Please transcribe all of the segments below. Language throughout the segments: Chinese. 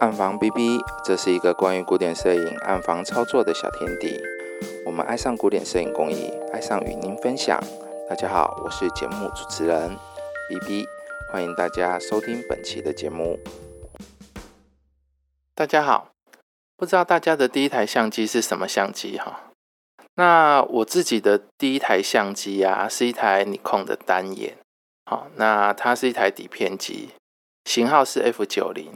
暗房 B B，这是一个关于古典摄影暗房操作的小天地。我们爱上古典摄影工艺，爱上与您分享。大家好，我是节目主持人 B B，欢迎大家收听本期的节目。大家好，不知道大家的第一台相机是什么相机哈？那我自己的第一台相机啊，是一台尼康的单眼。好，那它是一台底片机，型号是 F 九零。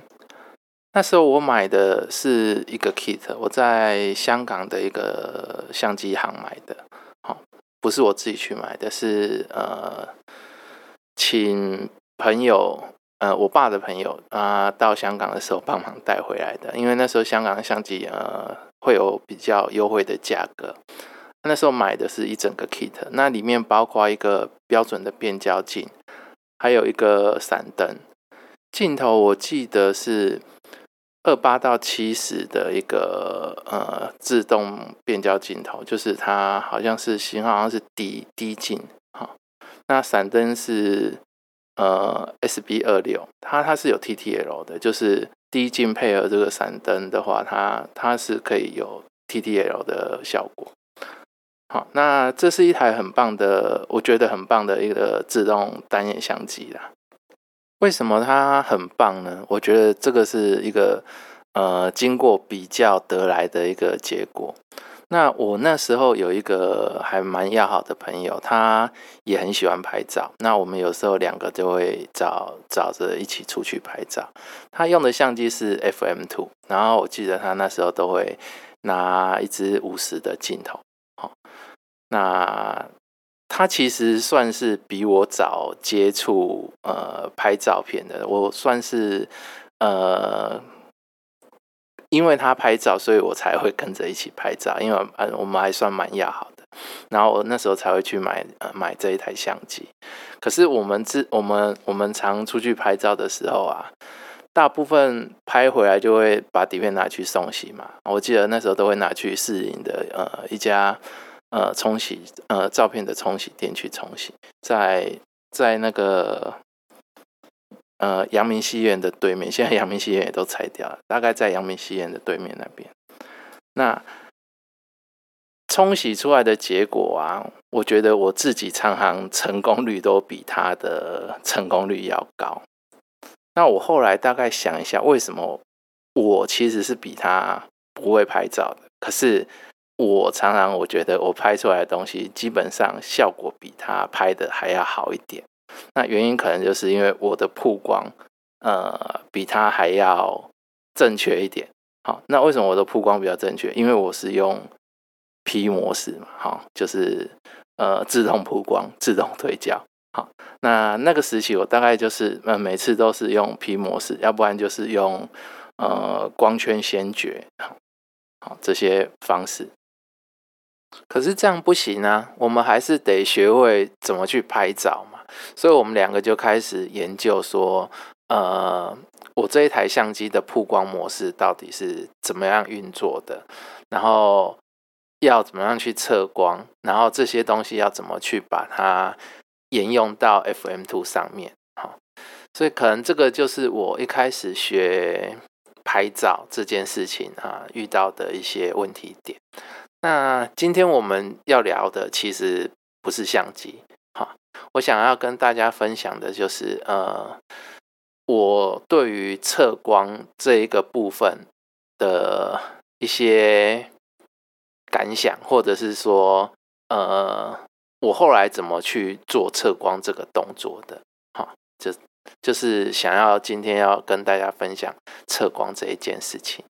那时候我买的是一个 kit，我在香港的一个相机行买的。好，不是我自己去买的，是呃，请朋友，呃，我爸的朋友啊，到香港的时候帮忙带回来的。因为那时候香港的相机呃，会有比较优惠的价格。那时候买的是一整个 kit，那里面包括一个标准的变焦镜。还有一个闪灯镜头，我记得是二八到七十的一个呃自动变焦镜头，就是它好像是型号好像是低低镜哈。那闪灯是呃 SB 二六，它它是有 TTL 的，就是低镜配合这个闪灯的话，它它是可以有 TTL 的效果。好，那这是一台很棒的，我觉得很棒的一个自动单眼相机啦。为什么它很棒呢？我觉得这个是一个呃经过比较得来的一个结果。那我那时候有一个还蛮要好的朋友，他也很喜欢拍照。那我们有时候两个就会找找着一起出去拍照。他用的相机是 FM Two，然后我记得他那时候都会拿一支五十的镜头。好，那他其实算是比我早接触呃拍照片的，我算是呃，因为他拍照，所以我才会跟着一起拍照，因为呃我们还算蛮要好的，然后我那时候才会去买呃买这一台相机。可是我们自我们我们常出去拍照的时候啊，大部分拍回来就会把底片拿去送洗嘛。我记得那时候都会拿去市营的呃一家。呃，冲洗呃照片的冲洗店去冲洗，在在那个呃阳明戏院的对面，现在阳明戏院也都拆掉了，大概在阳明戏院的对面那边。那冲洗出来的结果啊，我觉得我自己常常成功率都比他的成功率要高。那我后来大概想一下，为什么我其实是比他不会拍照的，可是。我常常我觉得我拍出来的东西基本上效果比他拍的还要好一点。那原因可能就是因为我的曝光，呃，比他还要正确一点。好，那为什么我的曝光比较正确？因为我是用 P 模式嘛，好，就是呃自动曝光、自动对焦。好，那那个时期我大概就是呃每次都是用 P 模式，要不然就是用呃光圈先决，好这些方式。可是这样不行啊，我们还是得学会怎么去拍照嘛。所以我们两个就开始研究说，呃，我这一台相机的曝光模式到底是怎么样运作的，然后要怎么样去测光，然后这些东西要怎么去把它沿用到 FM Two 上面。好，所以可能这个就是我一开始学拍照这件事情啊遇到的一些问题点。那今天我们要聊的其实不是相机，哈，我想要跟大家分享的就是，呃，我对于测光这一个部分的一些感想，或者是说，呃，我后来怎么去做测光这个动作的，哈，就就是想要今天要跟大家分享测光这一件事情。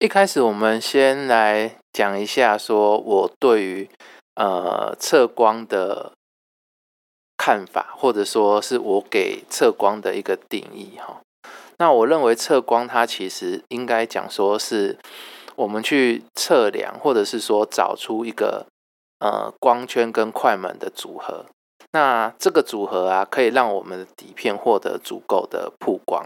一开始，我们先来讲一下，说我对于呃测光的看法，或者说是我给测光的一个定义哈。那我认为测光它其实应该讲说是我们去测量，或者是说找出一个呃光圈跟快门的组合。那这个组合啊，可以让我们的底片获得足够的曝光。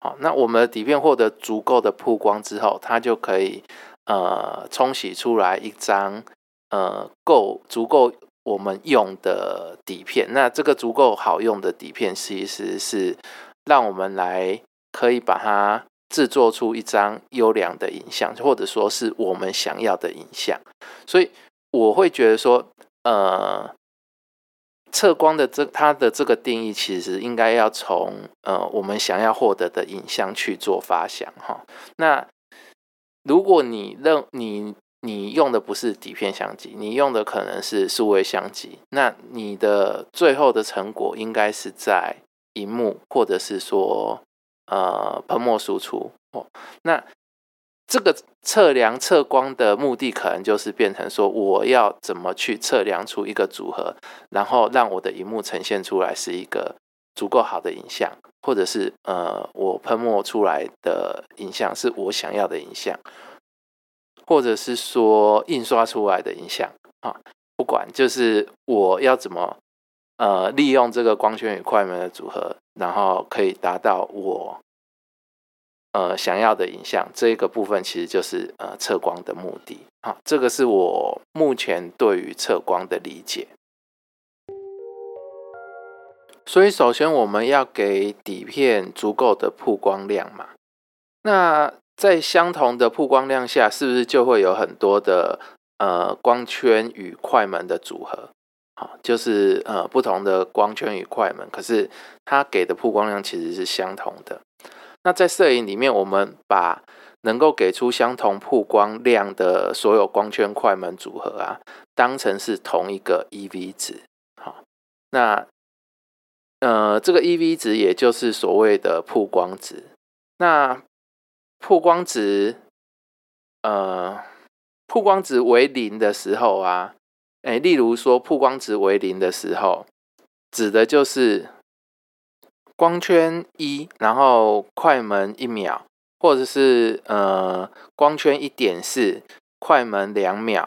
好，那我们的底片获得足够的曝光之后，它就可以呃冲洗出来一张呃够足够我们用的底片。那这个足够好用的底片，其实是让我们来可以把它制作出一张优良的影像，或者说是我们想要的影像。所以我会觉得说，呃，测光的这它的这个定义，其实应该要从呃我们想要获得的影像去做发想哈。那如果你认你你用的不是底片相机，你用的可能是数位相机，那你的最后的成果应该是在荧幕，或者是说。呃，喷墨输出哦，那这个测量测光的目的，可能就是变成说，我要怎么去测量出一个组合，然后让我的荧幕呈现出来是一个足够好的影像，或者是呃，我喷墨出来的影像是我想要的影像，或者是说印刷出来的影像啊，不管就是我要怎么呃利用这个光圈与快门的组合。然后可以达到我呃想要的影像，这个部分其实就是呃测光的目的。好，这个是我目前对于测光的理解。所以首先我们要给底片足够的曝光量嘛。那在相同的曝光量下，是不是就会有很多的呃光圈与快门的组合？好就是呃不同的光圈与快门，可是它给的曝光量其实是相同的。那在摄影里面，我们把能够给出相同曝光量的所有光圈快门组合啊，当成是同一个 EV 值。好，那呃这个 EV 值也就是所谓的曝光值。那曝光值呃曝光值为零的时候啊。哎，例如说曝光值为零的时候，指的就是光圈一，然后快门一秒，或者是呃光圈一点四，快门两秒，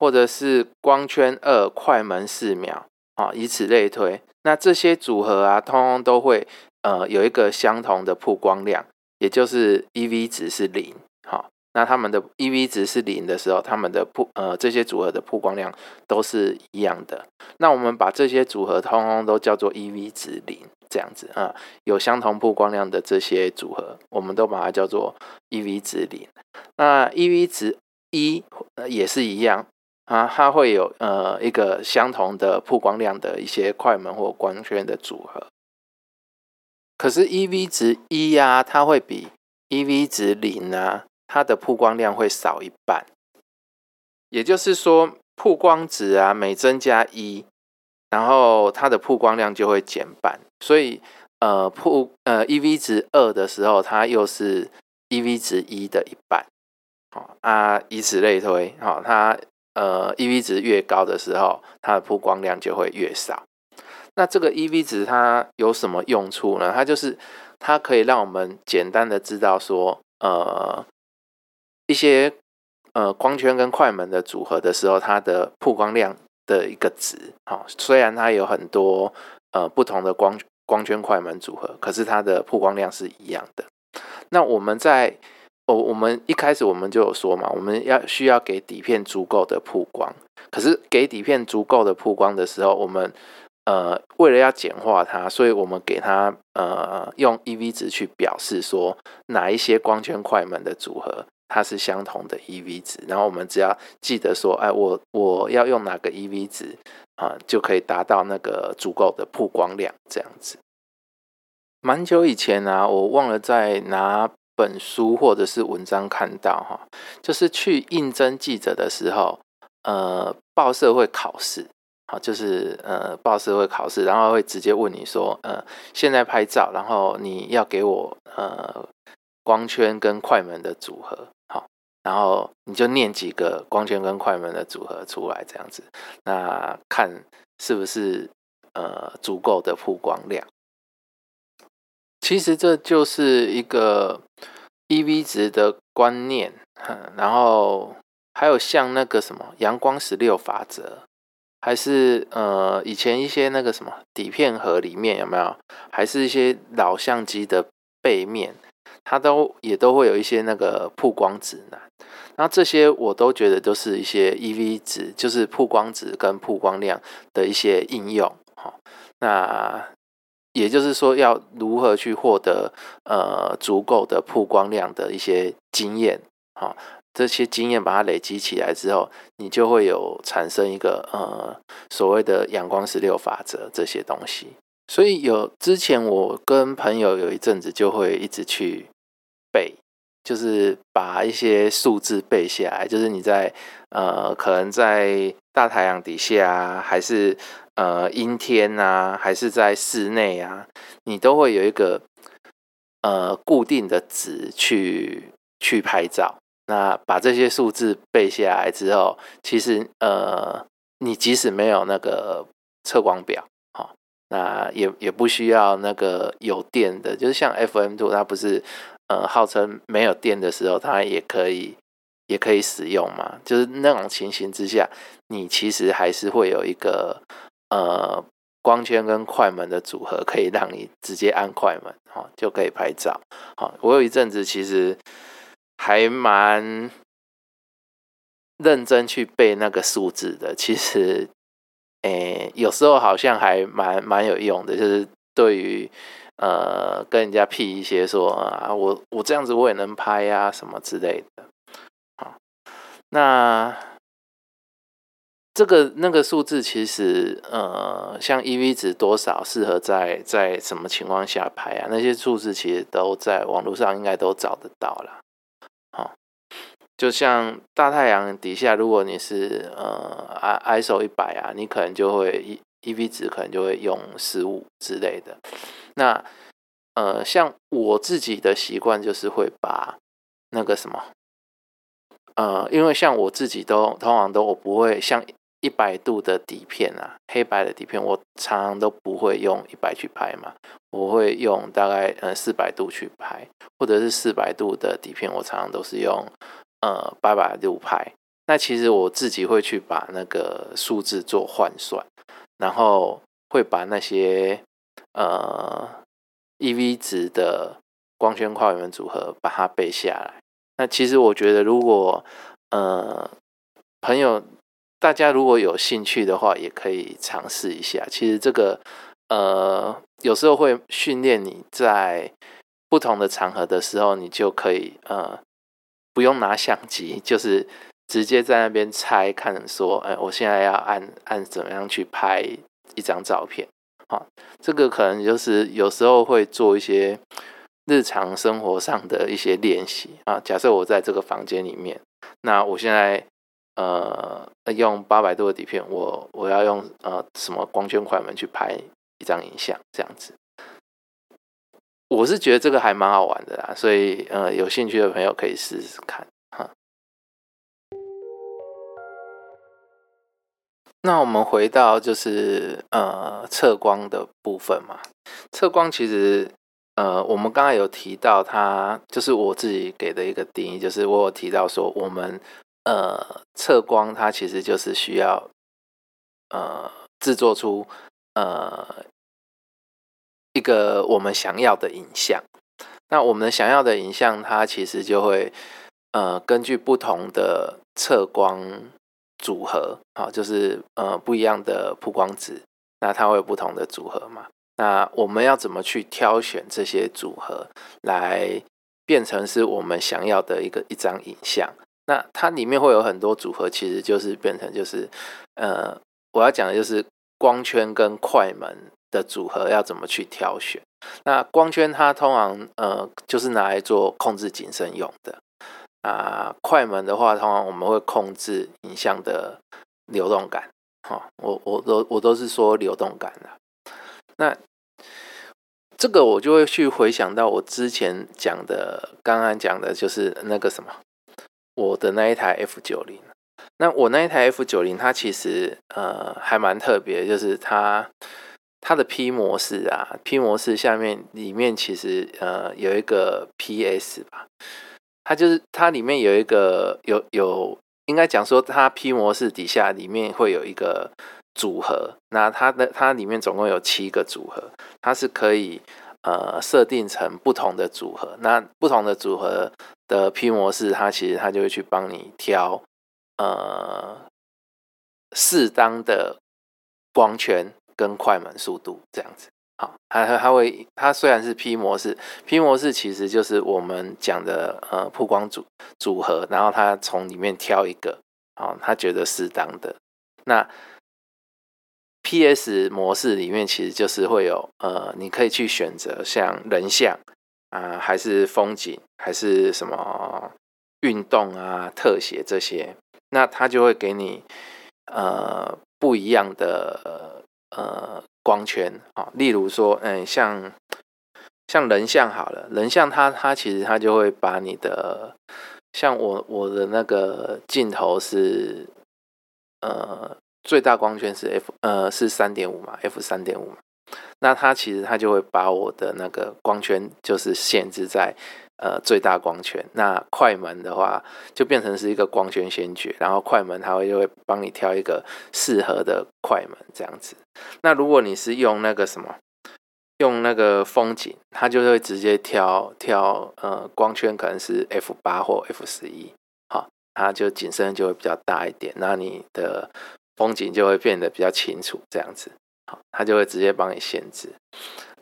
或者是光圈二，快门四秒，啊，以此类推。那这些组合啊，通通都会呃有一个相同的曝光量，也就是 EV 值是零。好那它们的 EV 值是零的时候，它们的曝呃这些组合的曝光量都是一样的。那我们把这些组合通通都叫做 EV 值零，这样子啊，有相同曝光量的这些组合，我们都把它叫做 EV 值零。那 EV 值一也是一样啊，它会有呃一个相同的曝光量的一些快门或光圈的组合。可是 EV 值一呀，它会比 EV 值零啊。它的曝光量会少一半，也就是说，曝光值啊每增加一，然后它的曝光量就会减半。所以，呃，曝呃 EV 值二的时候，它又是 EV 值一的一半。好啊，以此类推，好，它呃 EV 值越高的时候，它的曝光量就会越少。那这个 EV 值它有什么用处呢？它就是它可以让我们简单的知道说，呃。一些呃光圈跟快门的组合的时候，它的曝光量的一个值，好，虽然它有很多呃不同的光光圈快门组合，可是它的曝光量是一样的。那我们在哦，我们一开始我们就有说嘛，我们要需要给底片足够的曝光，可是给底片足够的曝光的时候，我们呃为了要简化它，所以我们给它呃用 EV 值去表示说哪一些光圈快门的组合。它是相同的 EV 值，然后我们只要记得说，哎，我我要用哪个 EV 值啊，就可以达到那个足够的曝光量，这样子。蛮久以前啊，我忘了在哪本书或者是文章看到哈，就是去应征记者的时候，呃，报社会考试，好，就是呃，报社会考试，然后会直接问你说，呃，现在拍照，然后你要给我呃光圈跟快门的组合。然后你就念几个光圈跟快门的组合出来，这样子，那看是不是呃足够的曝光量。其实这就是一个 EV 值的观念，然后还有像那个什么阳光十六法则，还是呃以前一些那个什么底片盒里面有没有，还是一些老相机的背面。它都也都会有一些那个曝光指南，那这些我都觉得都是一些 EV 值，就是曝光值跟曝光量的一些应用。好，那也就是说，要如何去获得呃足够的曝光量的一些经验，好，这些经验把它累积起来之后，你就会有产生一个呃所谓的阳光十六法则这些东西。所以有之前我跟朋友有一阵子就会一直去背，就是把一些数字背下来，就是你在呃可能在大太阳底下啊还是。呃，阴天啊，还是在室内啊，你都会有一个呃固定的值去去拍照。那把这些数字背下来之后，其实呃，你即使没有那个测光表，好，那也也不需要那个有电的，就是像 FM Two，它不是呃号称没有电的时候，它也可以也可以使用嘛。就是那种情形之下，你其实还是会有一个。呃，光圈跟快门的组合可以让你直接按快门，哈，就可以拍照。好，我有一阵子其实还蛮认真去背那个数字的。其实，诶，有时候好像还蛮蛮有用的，就是对于呃跟人家 P 一些说啊，我我这样子我也能拍呀，什么之类的。好，那。这个那个数字其实，呃，像 EV 值多少适合在在什么情况下拍啊？那些数字其实都在网络上应该都找得到了。好，就像大太阳底下，如果你是呃 I ISO 一百啊，你可能就会一 EV 值可能就会用十五之类的。那呃，像我自己的习惯就是会把那个什么，呃，因为像我自己都通常都我不会像。一百度的底片啊，黑白的底片，我常常都不会用一百去拍嘛，我会用大概呃四百度去拍，或者是四百度的底片，我常常都是用呃八百度拍。那其实我自己会去把那个数字做换算，然后会把那些呃 EV 值的光圈快门组合把它背下来。那其实我觉得，如果呃朋友。大家如果有兴趣的话，也可以尝试一下。其实这个，呃，有时候会训练你在不同的场合的时候，你就可以呃，不用拿相机，就是直接在那边猜看，说，哎，我现在要按按怎么样去拍一张照片。好，这个可能就是有时候会做一些日常生活上的一些练习啊。假设我在这个房间里面，那我现在。呃，用八百度的底片，我我要用呃什么光圈快门去拍一张影像，这样子，我是觉得这个还蛮好玩的啦，所以呃有兴趣的朋友可以试试看那我们回到就是呃测光的部分嘛，测光其实呃我们刚才有提到，它就是我自己给的一个定义，就是我有提到说我们。呃，测光它其实就是需要呃制作出呃一个我们想要的影像。那我们想要的影像，它其实就会呃根据不同的测光组合，啊，就是呃不一样的曝光值，那它会有不同的组合嘛？那我们要怎么去挑选这些组合，来变成是我们想要的一个一张影像？那它里面会有很多组合，其实就是变成就是，呃，我要讲的就是光圈跟快门的组合要怎么去挑选。那光圈它通常呃就是拿来做控制景深用的，啊，快门的话通常我们会控制影像的流动感。哈，我我都我都是说流动感的。那这个我就会去回想到我之前讲的，刚刚讲的就是那个什么。我的那一台 F 九零，那我那一台 F 九零，它其实呃还蛮特别，就是它它的 P 模式啊，P 模式下面里面其实呃有一个 PS 吧，它就是它里面有一个有有应该讲说它 P 模式底下里面会有一个组合，那它的它里面总共有七个组合，它是可以。呃，设定成不同的组合，那不同的组合的 P 模式，它其实它就会去帮你挑呃适当的光圈跟快门速度这样子。好，它它会它虽然是 P 模式，P 模式其实就是我们讲的呃曝光组组合，然后它从里面挑一个，好，它觉得适当的。那 PS 模式里面其实就是会有呃，你可以去选择像人像啊，还是风景，还是什么运动啊、特写这些，那它就会给你呃不一样的呃。光圈啊，例如说，嗯，像像人像好了，人像它它其实它就会把你的，像我我的那个镜头是，呃，最大光圈是 f 呃是三点五嘛，f 三点五嘛，那它其实它就会把我的那个光圈就是限制在。呃，最大光圈，那快门的话就变成是一个光圈先决，然后快门它会就会帮你挑一个适合的快门这样子。那如果你是用那个什么，用那个风景，它就会直接挑挑呃光圈可能是 f 八或 f 十一，好，它就景深就会比较大一点，那你的风景就会变得比较清楚这样子，好，它就会直接帮你限制。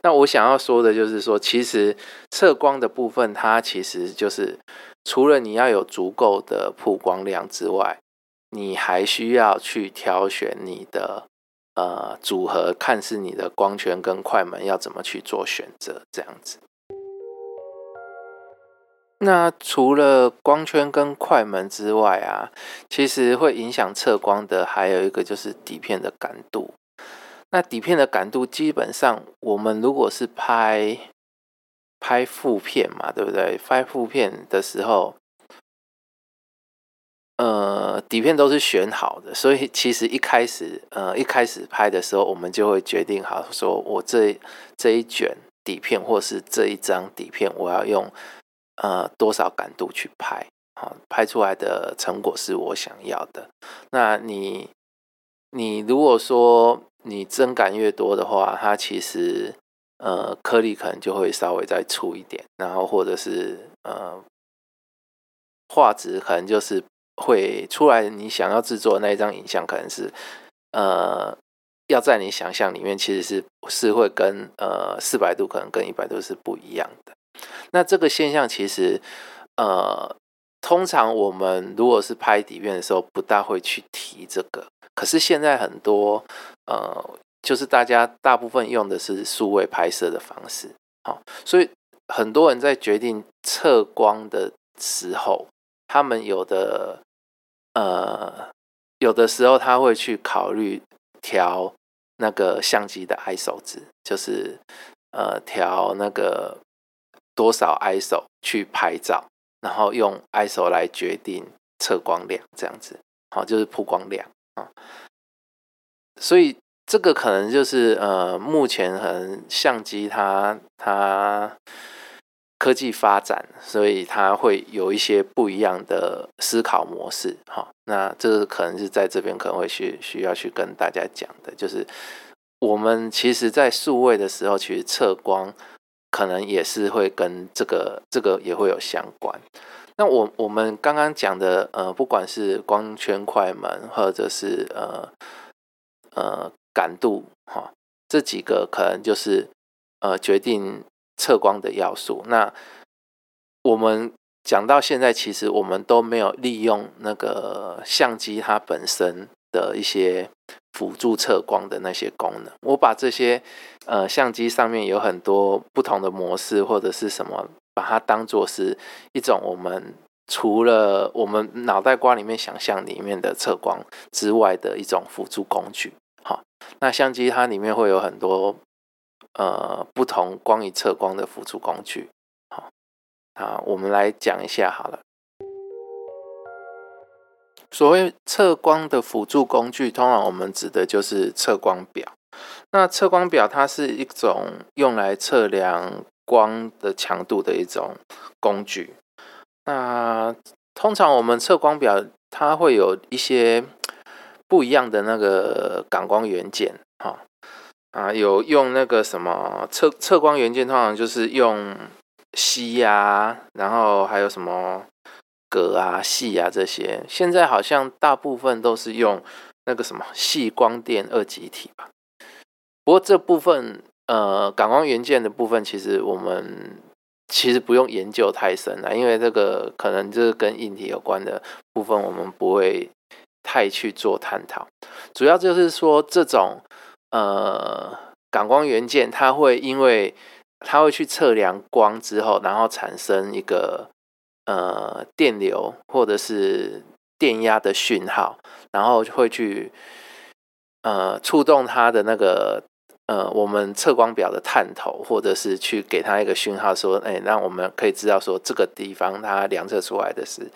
那我想要说的就是说，其实测光的部分，它其实就是除了你要有足够的曝光量之外，你还需要去挑选你的呃组合，看是你的光圈跟快门要怎么去做选择，这样子。那除了光圈跟快门之外啊，其实会影响测光的还有一个就是底片的感度。那底片的感度，基本上我们如果是拍拍副片嘛，对不对？拍副片的时候，呃，底片都是选好的，所以其实一开始，呃，一开始拍的时候，我们就会决定好，说我这这一卷底片或是这一张底片，我要用呃多少感度去拍，好，拍出来的成果是我想要的。那你你如果说，你增感越多的话，它其实呃颗粒可能就会稍微再粗一点，然后或者是呃画质可能就是会出来你想要制作那一张影像，可能是呃要在你想象里面其实是是会跟呃四百度可能跟一百度是不一样的。那这个现象其实呃通常我们如果是拍底片的时候不大会去提这个，可是现在很多。呃，就是大家大部分用的是数位拍摄的方式，好，所以很多人在决定测光的时候，他们有的呃，有的时候他会去考虑调那个相机的 ISO 值，就是呃调那个多少 ISO 去拍照，然后用 ISO 来决定测光量，这样子，好，就是曝光量啊。所以这个可能就是呃，目前可能相机它它科技发展，所以它会有一些不一样的思考模式。哈，那这个可能是在这边可能会需需要去跟大家讲的，就是我们其实在数位的时候，其实测光可能也是会跟这个这个也会有相关。那我我们刚刚讲的呃，不管是光圈、快门，或者是呃。呃，感度哈，这几个可能就是呃决定测光的要素。那我们讲到现在，其实我们都没有利用那个相机它本身的一些辅助测光的那些功能。我把这些呃相机上面有很多不同的模式或者是什么，把它当做是一种我们除了我们脑袋瓜里面想象里面的测光之外的一种辅助工具。好，那相机它里面会有很多呃不同光与测光的辅助工具。好，啊，我们来讲一下好了。所谓测光的辅助工具，通常我们指的就是测光表。那测光表它是一种用来测量光的强度的一种工具。那通常我们测光表它会有一些。不一样的那个感光元件，哈啊，有用那个什么测测光元件，通常就是用锡啊，然后还有什么格啊、细啊这些。现在好像大部分都是用那个什么细光电二极体吧。不过这部分呃感光元件的部分，其实我们其实不用研究太深了，因为这个可能就是跟硬体有关的部分，我们不会太去做探讨。主要就是说这种呃感光元件，它会因为它会去测量光之后，然后产生一个呃电流或者是电压的讯号，然后会去呃触动它的那个。呃，我们测光表的探头，或者是去给它一个讯号，说，哎，让我们可以知道说这个地方它量测出来的是，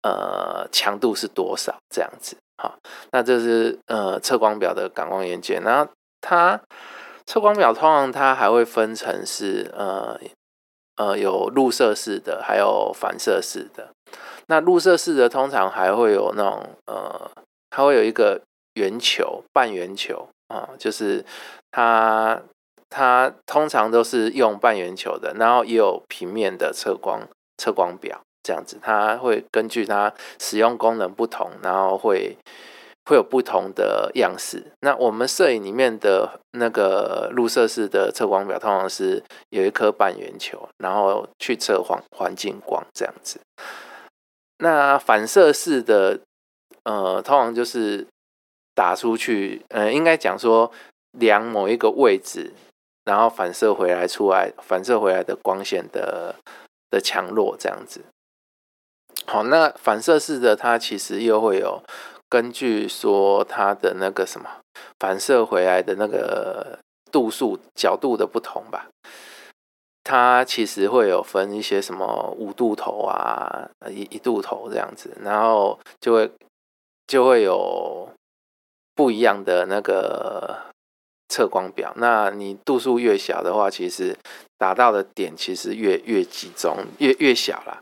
呃，强度是多少这样子，好，那这是呃测光表的感光元件，然后它测光表通常它还会分成是，呃呃有入射式的，还有反射式的，那入射式的通常还会有那种，呃，它会有一个圆球，半圆球。啊，就是它，它通常都是用半圆球的，然后也有平面的测光测光表这样子，它会根据它使用功能不同，然后会会有不同的样式。那我们摄影里面的那个入射式的测光表，通常是有一颗半圆球，然后去测环环境光这样子。那反射式的，呃，通常就是。打出去，呃，应该讲说量某一个位置，然后反射回来出来，反射回来的光线的的强弱这样子。好，那反射式的它其实又会有根据说它的那个什么反射回来的那个度数角度的不同吧，它其实会有分一些什么五度头啊，一一度头这样子，然后就会就会有。不一样的那个测光表，那你度数越小的话，其实达到的点其实越越集中，越越小啦。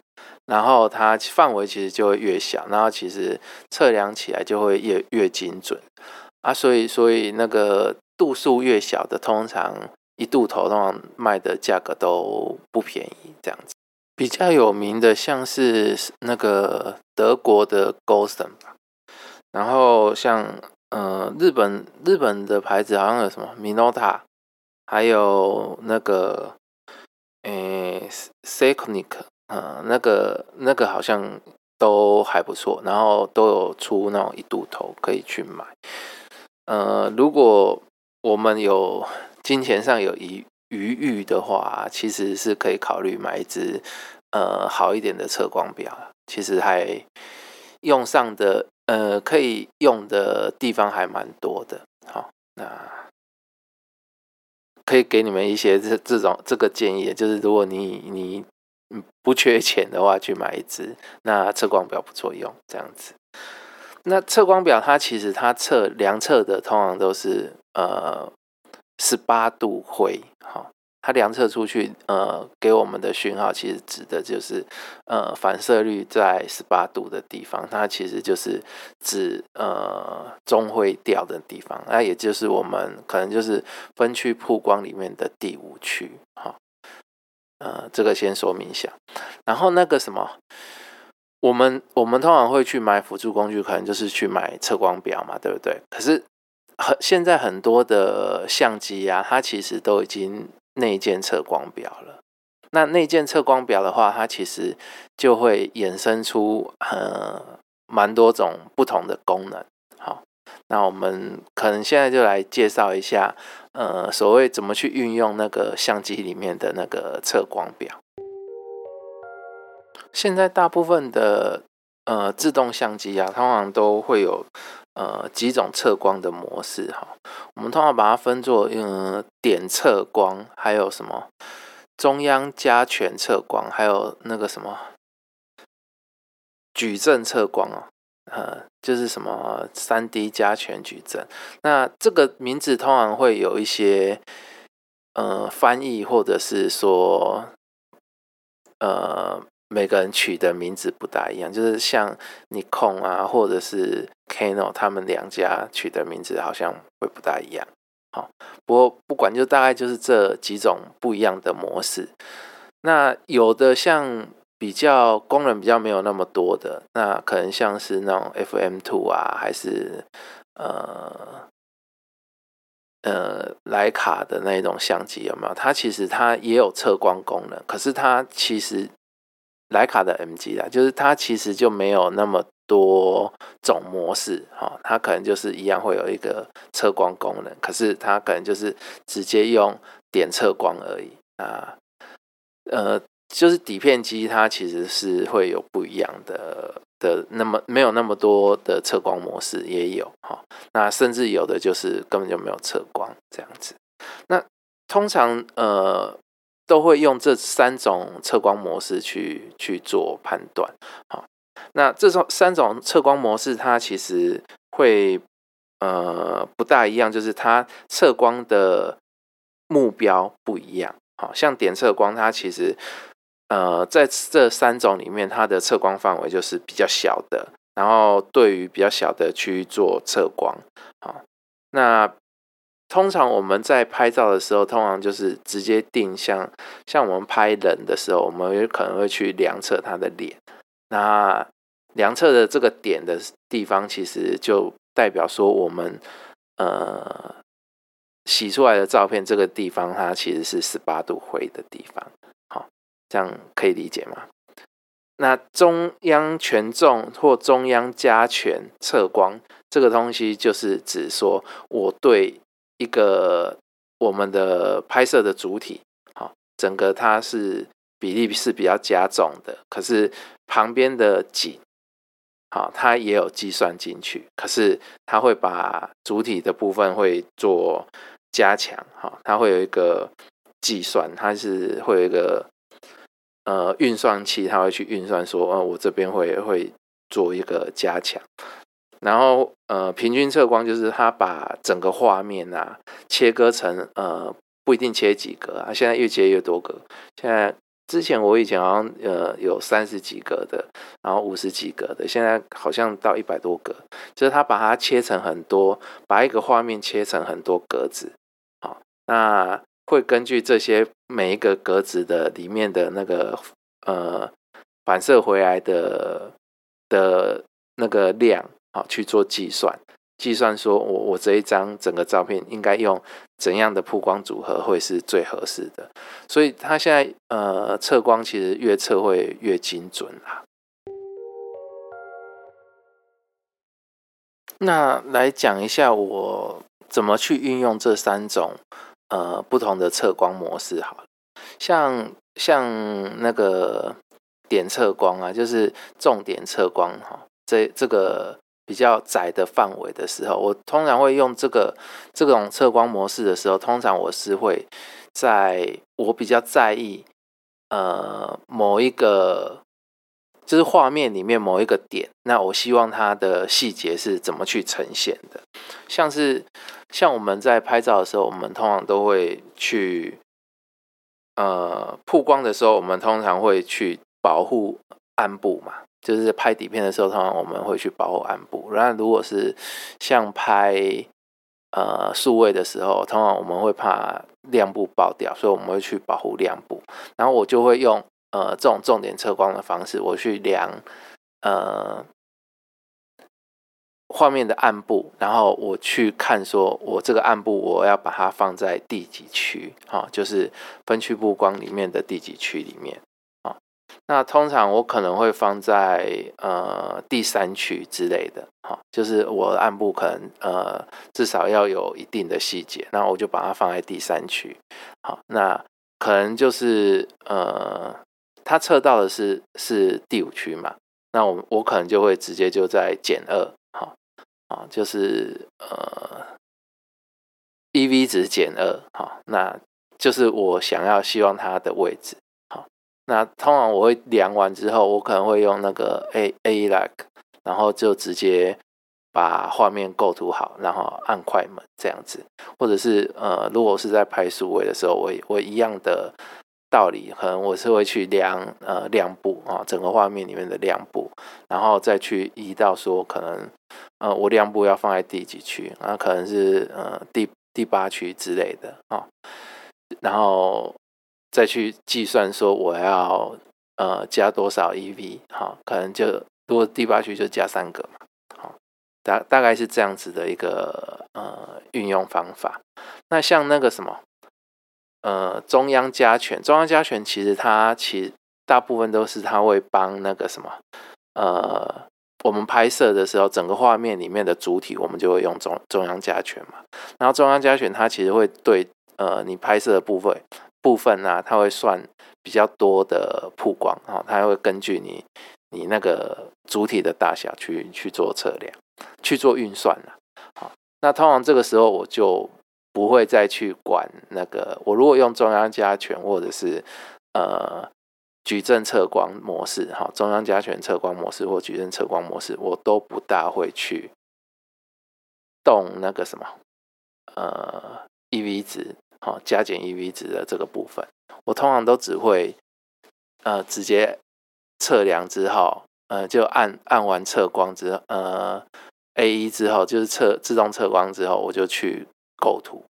然后它范围其实就会越小，然后其实测量起来就会越越精准啊。所以所以那个度数越小的，通常一度头通常卖的价格都不便宜，这样子。比较有名的像是那个德国的 g o s e n 吧，然后像。呃，日本日本的牌子好像有什么 Minota，还有那个诶 s e c o n i c 呃，那个那个好像都还不错，然后都有出那种一度头可以去买。呃，如果我们有金钱上有余余裕的话，其实是可以考虑买一支呃好一点的测光表，其实还用上的。呃，可以用的地方还蛮多的，好，那可以给你们一些这这种这个建议，就是如果你你不缺钱的话，去买一支，那测光表不错用，这样子。那测光表它其实它测量测的通常都是呃十八度灰，好。它量测出去，呃，给我们的讯号其实指的就是，呃，反射率在十八度的地方，它其实就是指呃中灰调的地方，那也就是我们可能就是分区曝光里面的第五区，哈，呃，这个先说明一下。然后那个什么，我们我们通常会去买辅助工具，可能就是去买测光表嘛，对不对？可是很现在很多的相机啊，它其实都已经内建测光表了，那内建测光表的话，它其实就会衍生出呃蛮多种不同的功能。好，那我们可能现在就来介绍一下，呃，所谓怎么去运用那个相机里面的那个测光表。现在大部分的呃自动相机啊，通常都会有。呃，几种测光的模式哈，我们通常把它分作嗯点测光，还有什么中央加权测光，还有那个什么矩阵测光哦，呃，就是什么三 D 加权矩阵。那这个名字通常会有一些呃翻译，或者是说呃。每个人取的名字不大一样，就是像尼控啊，或者是 Canon，他们两家取的名字好像会不大一样。好，不过不管，就大概就是这几种不一样的模式。那有的像比较功能比较没有那么多的，那可能像是那种 FM Two 啊，还是呃呃徕卡的那种相机有没有？它其实它也有测光功能，可是它其实徕卡的 M 机啊，就是它其实就没有那么多种模式哈，它可能就是一样会有一个测光功能，可是它可能就是直接用点测光而已啊，呃。就是底片机，它其实是会有不一样的的，那么没有那么多的测光模式也有哈，那甚至有的就是根本就没有测光这样子。那通常呃都会用这三种测光模式去去做判断。好，那这种三种测光模式，它其实会呃不大一样，就是它测光的目标不一样。好像点测光，它其实。呃，在这三种里面，它的测光范围就是比较小的，然后对于比较小的区域做测光。好，那通常我们在拍照的时候，通常就是直接定向像我们拍人的时候，我们有可能会去量测他的脸。那量测的这个点的地方，其实就代表说我们呃洗出来的照片这个地方，它其实是十八度灰的地方。这样可以理解吗？那中央权重或中央加权测光这个东西，就是指说我对一个我们的拍摄的主体，好，整个它是比例是比较加重的，可是旁边的景，好，它也有计算进去，可是它会把主体的部分会做加强，好，它会有一个计算，它是会有一个。呃，运算器它会去运算说，呃，我这边会会做一个加强，然后呃，平均测光就是它把整个画面啊切割成呃不一定切几格啊，现在越切越多格。现在之前我以前好像呃有三十几格的，然后五十几格的，现在好像到一百多格，就是它把它切成很多，把一个画面切成很多格子。好，那。会根据这些每一个格子的里面的那个呃反射回来的的那个量啊去做计算，计算说我我这一张整个照片应该用怎样的曝光组合会是最合适的，所以它现在呃测光其实越测会越精准啦。那来讲一下我怎么去运用这三种。呃，不同的测光模式，好像像那个点测光啊，就是重点测光哈，这这个比较窄的范围的时候，我通常会用这个这种测光模式的时候，通常我是会在我比较在意呃某一个。就是画面里面某一个点，那我希望它的细节是怎么去呈现的？像是像我们在拍照的时候，我们通常都会去呃曝光的时候，我们通常会去保护暗部嘛。就是拍底片的时候，通常我们会去保护暗部。然后如果是像拍呃数位的时候，通常我们会怕亮部爆掉，所以我们会去保护亮部。然后我就会用。呃，这种重点测光的方式，我去量呃画面的暗部，然后我去看说，我这个暗部我要把它放在第几区啊？就是分区布光里面的第几区里面啊？那通常我可能会放在呃第三区之类的，哈，就是我暗部可能呃至少要有一定的细节，那我就把它放在第三区。好，那可能就是呃。它测到的是是第五区嘛？那我我可能就会直接就在减二，好啊，就是呃，EV 值减二，好，那就是我想要希望它的位置，好，那通常我会量完之后，我可能会用那个 A A like，然后就直接把画面构图好，然后按快门这样子，或者是呃，如果是在拍数位的时候，我我一样的。道理可能我是会去量呃亮部啊，整个画面里面的亮部，然后再去移到说可能呃我亮部要放在第几区啊？可能是呃第第八区之类的啊，然后再去计算说我要呃加多少 EV 哈，可能就如果第八区就加三个嘛，好，大大概是这样子的一个呃运用方法。那像那个什么，呃，中央加权，中央加权其实它其实大部分都是它会帮那个什么，呃，我们拍摄的时候，整个画面里面的主体，我们就会用中中央加权嘛。然后中央加权它其实会对呃你拍摄的部分部分呢，它会算比较多的曝光啊，它会根据你你那个主体的大小去去做测量，去做运算了。好，那通常这个时候我就。不会再去管那个。我如果用中央加权或者是呃矩阵测光模式，哈，中央加权测光模式或矩阵测光模式，我都不大会去动那个什么呃 EV 值，好加减 EV 值的这个部分。我通常都只会呃直接测量之后，呃就按按完测光之后，呃 A 一之后就是测自动测光之后，我就去构图。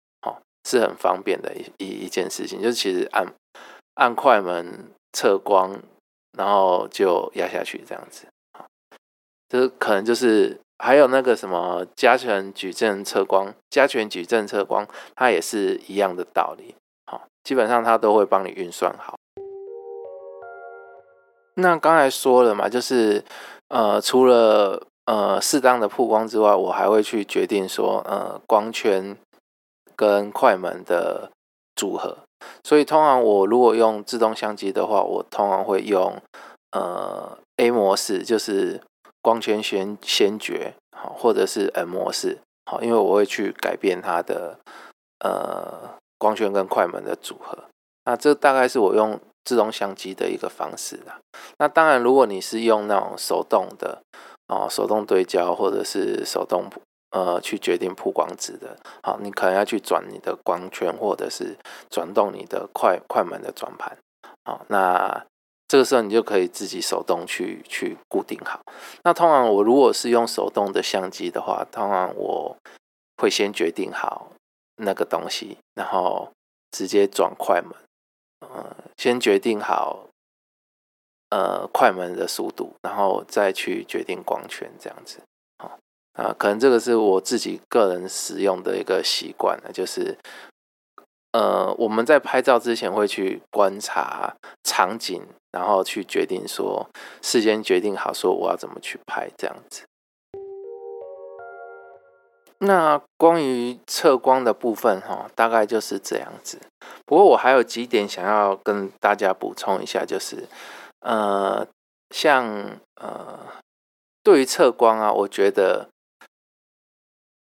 是很方便的一一一件事情，就是其实按按快门测光，然后就压下去这样子啊，就是可能就是还有那个什么加权矩阵测光，加权矩阵测光，它也是一样的道理，好，基本上它都会帮你运算好。那刚才说了嘛，就是呃，除了呃适当的曝光之外，我还会去决定说呃光圈。跟快门的组合，所以通常我如果用自动相机的话，我通常会用呃 A 模式，就是光圈先先决，好，或者是 M 模式，好，因为我会去改变它的呃光圈跟快门的组合。那这大概是我用自动相机的一个方式啦。那当然，如果你是用那种手动的哦，手动对焦或者是手动。呃，去决定曝光值的，好，你可能要去转你的光圈，或者是转动你的快快门的转盘，好，那这个时候你就可以自己手动去去固定好。那通常我如果是用手动的相机的话，通常我会先决定好那个东西，然后直接转快门，呃，先决定好呃快门的速度，然后再去决定光圈，这样子。啊，可能这个是我自己个人使用的一个习惯了，就是，呃，我们在拍照之前会去观察场景，然后去决定说，事先决定好说我要怎么去拍这样子。那关于测光的部分哈，大概就是这样子。不过我还有几点想要跟大家补充一下，就是，呃，像呃，对于测光啊，我觉得。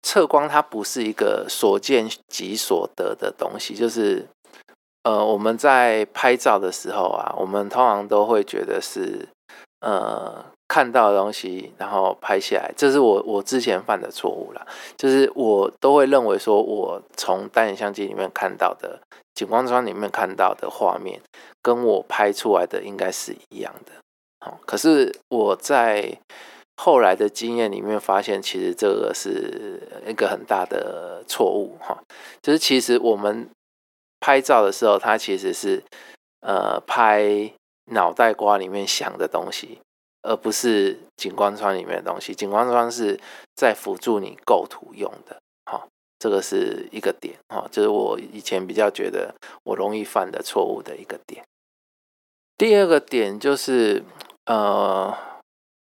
测光它不是一个所见即所得的东西，就是呃我们在拍照的时候啊，我们通常都会觉得是呃看到的东西，然后拍下来，这是我我之前犯的错误啦，就是我都会认为说我从单眼相机里面看到的景光窗里面看到的画面，跟我拍出来的应该是一样的，好，可是我在。后来的经验里面发现，其实这个是一个很大的错误哈。就是其实我们拍照的时候，它其实是呃拍脑袋瓜里面想的东西，而不是景观窗里面的东西。景观窗是在辅助你构图用的，哈，这个是一个点哈。就是我以前比较觉得我容易犯的错误的一个点。第二个点就是呃。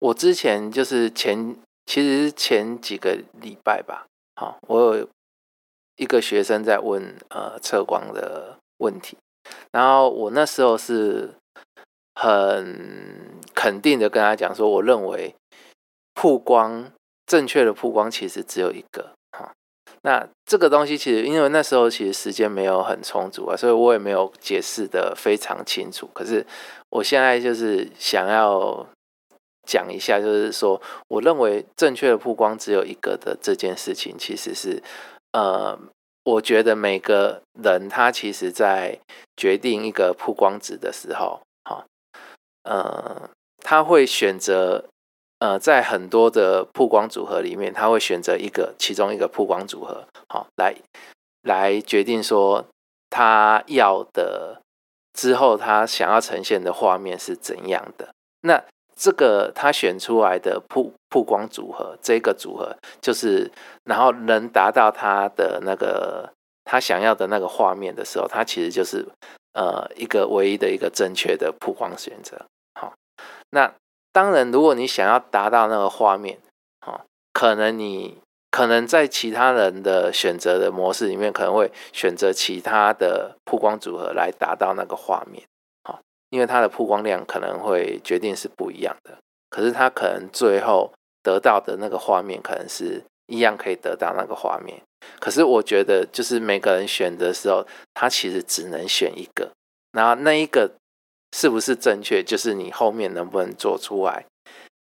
我之前就是前，其实前几个礼拜吧，好，我有一个学生在问呃测光的问题，然后我那时候是很肯定的跟他讲说，我认为曝光正确的曝光其实只有一个，哈，那这个东西其实因为那时候其实时间没有很充足啊，所以我也没有解释的非常清楚，可是我现在就是想要。讲一下，就是说，我认为正确的曝光只有一个的这件事情，其实是，呃，我觉得每个人他其实在决定一个曝光值的时候，哈，呃，他会选择，呃，在很多的曝光组合里面，他会选择一个其中一个曝光组合，好，来来决定说他要的之后他想要呈现的画面是怎样的，那。这个他选出来的曝曝光组合，这个组合就是，然后能达到他的那个他想要的那个画面的时候，它其实就是呃一个唯一的一个正确的曝光选择。好，那当然，如果你想要达到那个画面，好，可能你可能在其他人的选择的模式里面，可能会选择其他的曝光组合来达到那个画面。因为它的曝光量可能会决定是不一样的，可是它可能最后得到的那个画面可能是一样可以得到那个画面。可是我觉得，就是每个人选的时候，他其实只能选一个，然后那一个是不是正确，就是你后面能不能做出来，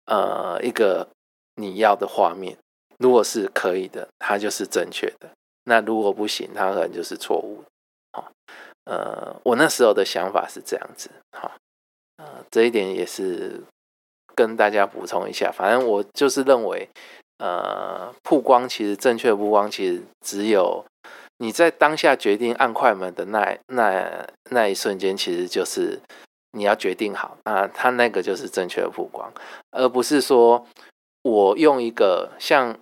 呃，一个你要的画面。如果是可以的，它就是正确的；那如果不行，它可能就是错误。好。呃，我那时候的想法是这样子，哈，呃，这一点也是跟大家补充一下。反正我就是认为，呃，曝光其实正确曝光，其实只有你在当下决定按快门的那那那一瞬间，其实就是你要决定好，那它那个就是正确的曝光，而不是说我用一个像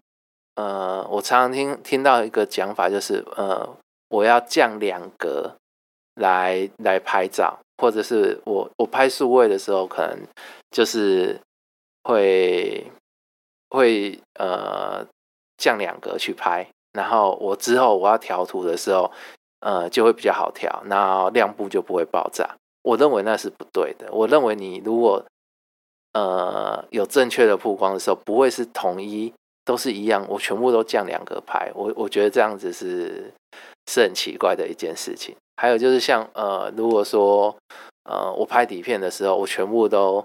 呃，我常常听听到一个讲法，就是呃，我要降两格。来来拍照，或者是我我拍数位的时候，可能就是会会呃降两格去拍，然后我之后我要调图的时候，呃就会比较好调，那亮部就不会爆炸。我认为那是不对的。我认为你如果呃有正确的曝光的时候，不会是统一都是一样，我全部都降两格拍。我我觉得这样子是是很奇怪的一件事情。还有就是像呃，如果说呃，我拍底片的时候，我全部都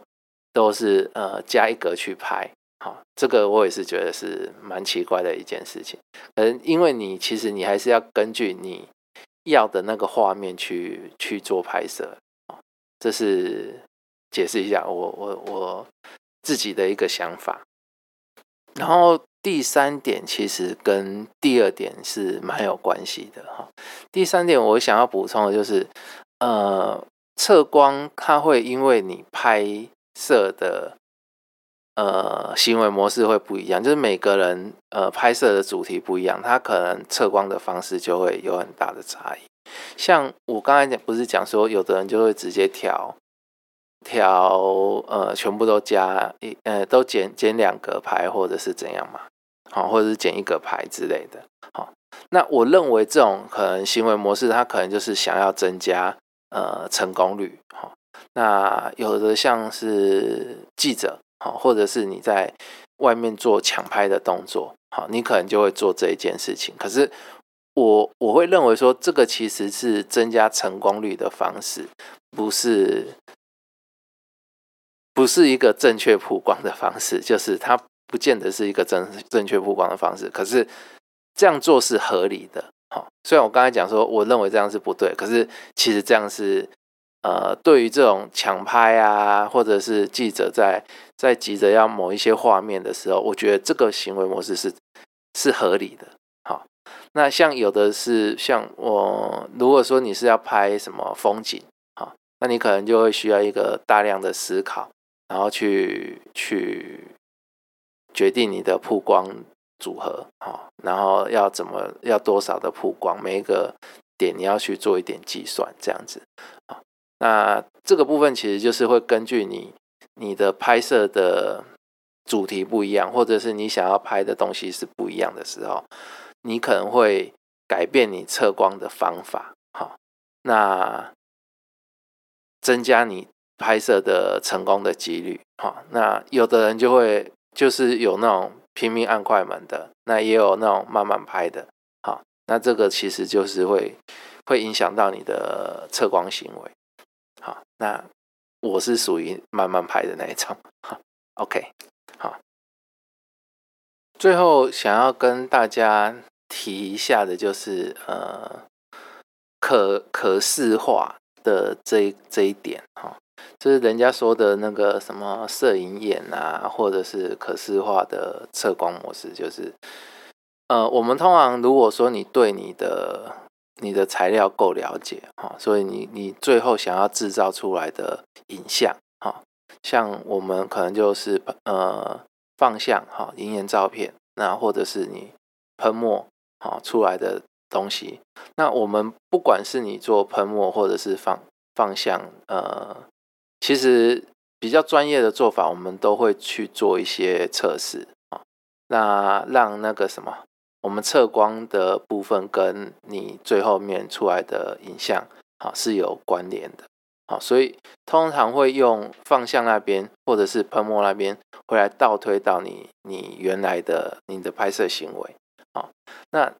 都是呃加一格去拍，好，这个我也是觉得是蛮奇怪的一件事情。嗯，因为你其实你还是要根据你要的那个画面去去做拍摄，这是解释一下我我我自己的一个想法，然后。第三点其实跟第二点是蛮有关系的哈。第三点我想要补充的就是，呃，测光它会因为你拍摄的呃行为模式会不一样，就是每个人呃拍摄的主题不一样，它可能测光的方式就会有很大的差异。像我刚才讲，不是讲说有的人就会直接调调呃全部都加一呃都减减两格拍或者是怎样嘛？好，或者是剪一个牌之类的。好，那我认为这种可能行为模式，它可能就是想要增加呃成功率。好，那有的像是记者，好，或者是你在外面做抢拍的动作，好，你可能就会做这一件事情。可是我我会认为说，这个其实是增加成功率的方式，不是不是一个正确曝光的方式，就是它。不见得是一个正正确曝光的方式，可是这样做是合理的。好，虽然我刚才讲说，我认为这样是不对，可是其实这样是呃，对于这种抢拍啊，或者是记者在在急着要某一些画面的时候，我觉得这个行为模式是是合理的。好，那像有的是像我，如果说你是要拍什么风景，好，那你可能就会需要一个大量的思考，然后去去。决定你的曝光组合啊，然后要怎么要多少的曝光，每一个点你要去做一点计算，这样子啊。那这个部分其实就是会根据你你的拍摄的主题不一样，或者是你想要拍的东西是不一样的时候，你可能会改变你测光的方法，好，那增加你拍摄的成功的几率，好，那有的人就会。就是有那种拼命按快门的，那也有那种慢慢拍的，好，那这个其实就是会会影响到你的测光行为，好，那我是属于慢慢拍的那一种，OK，好，最后想要跟大家提一下的就是呃可可视化的这这一点，哈。就是人家说的那个什么摄影眼啊，或者是可视化的测光模式，就是，呃，我们通常如果说你对你的你的材料够了解哈，所以你你最后想要制造出来的影像哈，像我们可能就是呃放相哈，银盐照片，那或者是你喷墨好出来的东西。那我们不管是你做喷墨或者是放放相，呃，其实比较专业的做法，我们都会去做一些测试啊，那让那个什么，我们测光的部分跟你最后面出来的影像好是有关联的。好，所以通常会用放向那边或者是喷墨那边，回来倒推到你你原来的你的拍摄行为。好，那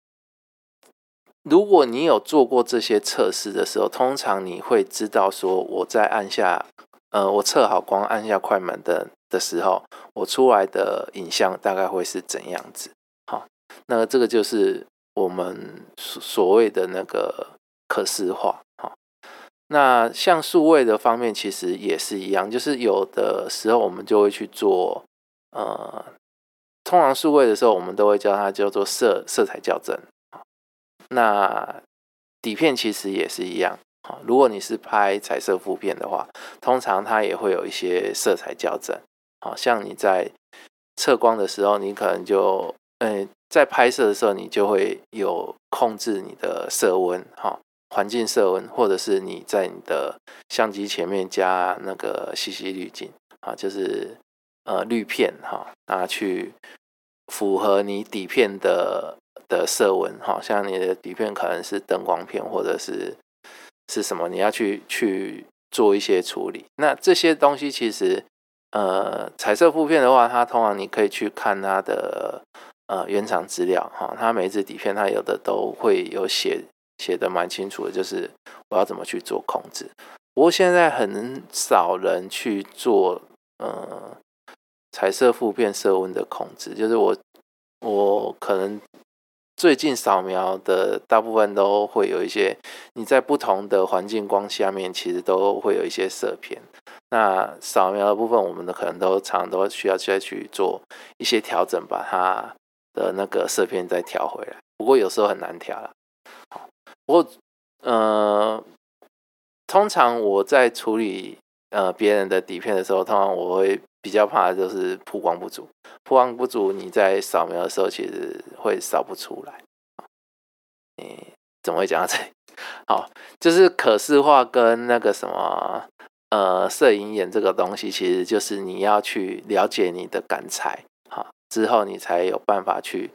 如果你有做过这些测试的时候，通常你会知道说，我在按下呃我测好光按下快门的的时候，我出来的影像大概会是怎样子。好，那这个就是我们所所谓的那个可视化。好。那像数位的方面，其实也是一样，就是有的时候我们就会去做，呃，通常数位的时候，我们都会叫它叫做色色彩校正。那底片其实也是一样，好，如果你是拍彩色负片的话，通常它也会有一些色彩校正。好像你在测光的时候，你可能就，嗯，在拍摄的时候，你就会有控制你的色温，哈。环境色温，或者是你在你的相机前面加那个 CC 滤镜啊，就是呃滤片哈，拿去符合你底片的的色温哈。像你的底片可能是灯光片，或者是是什么，你要去去做一些处理。那这些东西其实呃彩色负片的话，它通常你可以去看它的呃原厂资料哈，它每一支底片它有的都会有写。写的蛮清楚的，就是我要怎么去做控制。不过现在很少人去做呃彩色负片色温的控制，就是我我可能最近扫描的大部分都会有一些你在不同的环境光下面，其实都会有一些色片。那扫描的部分，我们的可能都常都需要再去做一些调整，把它的那个色片再调回来。不过有时候很难调了。不过，呃，通常我在处理呃别人的底片的时候，通常我会比较怕就是曝光不足。曝光不足，你在扫描的时候其实会扫不出来。你，怎么会讲到这里？好，就是可视化跟那个什么呃摄影眼这个东西，其实就是你要去了解你的感材，好之后你才有办法去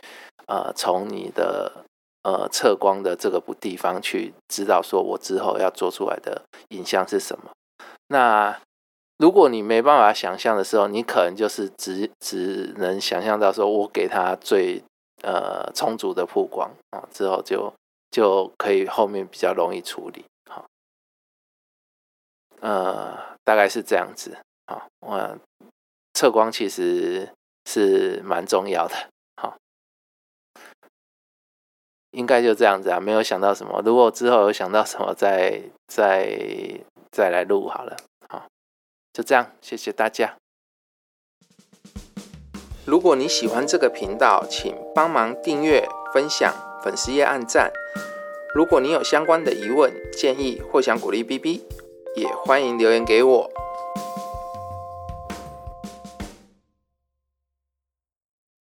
呃从你的。呃，测光的这个地方去知道，说我之后要做出来的影像是什么。那如果你没办法想象的时候，你可能就是只只能想象到说，我给他最呃充足的曝光啊，之后就就可以后面比较容易处理。好，呃，大概是这样子。好，我测光其实是蛮重要的。好应该就这样子啊，没有想到什么。如果之后有想到什么，再再再来录好了。就这样，谢谢大家。如果你喜欢这个频道，请帮忙订阅、分享、粉丝页按赞。如果你有相关的疑问、建议或想鼓励 B B，也欢迎留言给我。